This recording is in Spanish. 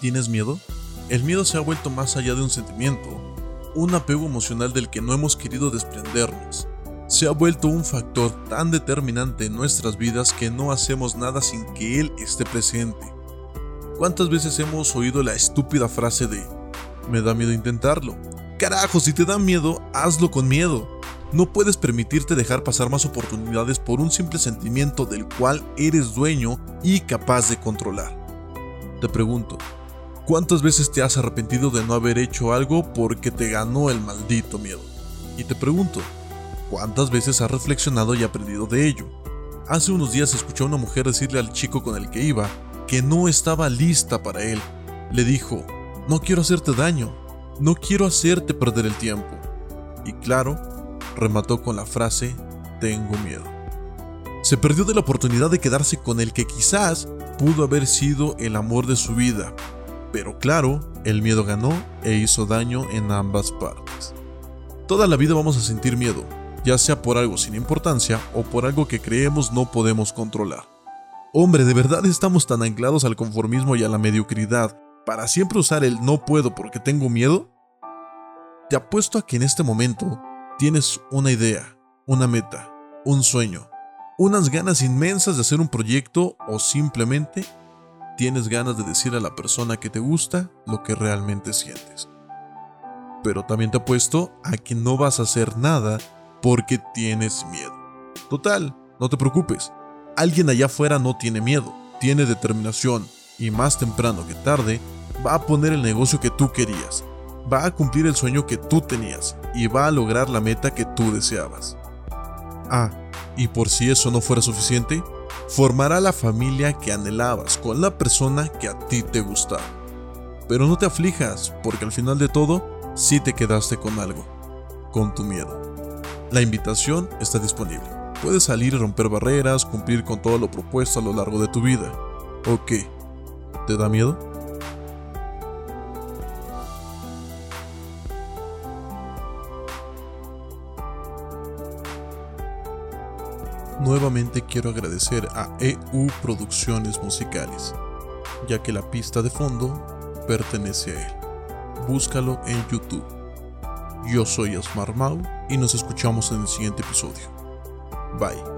¿Tienes miedo? El miedo se ha vuelto más allá de un sentimiento, un apego emocional del que no hemos querido desprendernos. Se ha vuelto un factor tan determinante en nuestras vidas que no hacemos nada sin que él esté presente. ¿Cuántas veces hemos oído la estúpida frase de, me da miedo intentarlo? Carajo, si te da miedo, hazlo con miedo. No puedes permitirte dejar pasar más oportunidades por un simple sentimiento del cual eres dueño y capaz de controlar. Te pregunto, ¿Cuántas veces te has arrepentido de no haber hecho algo porque te ganó el maldito miedo? Y te pregunto, ¿cuántas veces has reflexionado y aprendido de ello? Hace unos días escuché a una mujer decirle al chico con el que iba que no estaba lista para él. Le dijo, no quiero hacerte daño, no quiero hacerte perder el tiempo. Y claro, remató con la frase, tengo miedo. Se perdió de la oportunidad de quedarse con el que quizás pudo haber sido el amor de su vida, pero claro, el miedo ganó e hizo daño en ambas partes. Toda la vida vamos a sentir miedo, ya sea por algo sin importancia o por algo que creemos no podemos controlar. Hombre, ¿de verdad estamos tan anclados al conformismo y a la mediocridad para siempre usar el no puedo porque tengo miedo? Te apuesto a que en este momento tienes una idea, una meta, un sueño, unas ganas inmensas de hacer un proyecto o simplemente tienes ganas de decir a la persona que te gusta lo que realmente sientes. Pero también te apuesto a que no vas a hacer nada porque tienes miedo. Total, no te preocupes. Alguien allá afuera no tiene miedo, tiene determinación y más temprano que tarde va a poner el negocio que tú querías, va a cumplir el sueño que tú tenías y va a lograr la meta que tú deseabas. Ah, y por si eso no fuera suficiente, formará la familia que anhelabas con la persona que a ti te gustaba. Pero no te aflijas, porque al final de todo, sí te quedaste con algo, con tu miedo. La invitación está disponible. Puedes salir y romper barreras, cumplir con todo lo propuesto a lo largo de tu vida. ¿O qué? ¿Te da miedo? Nuevamente quiero agradecer a EU Producciones Musicales, ya que la pista de fondo pertenece a él. Búscalo en YouTube. Yo soy Asmar Mau y nos escuchamos en el siguiente episodio. Bye.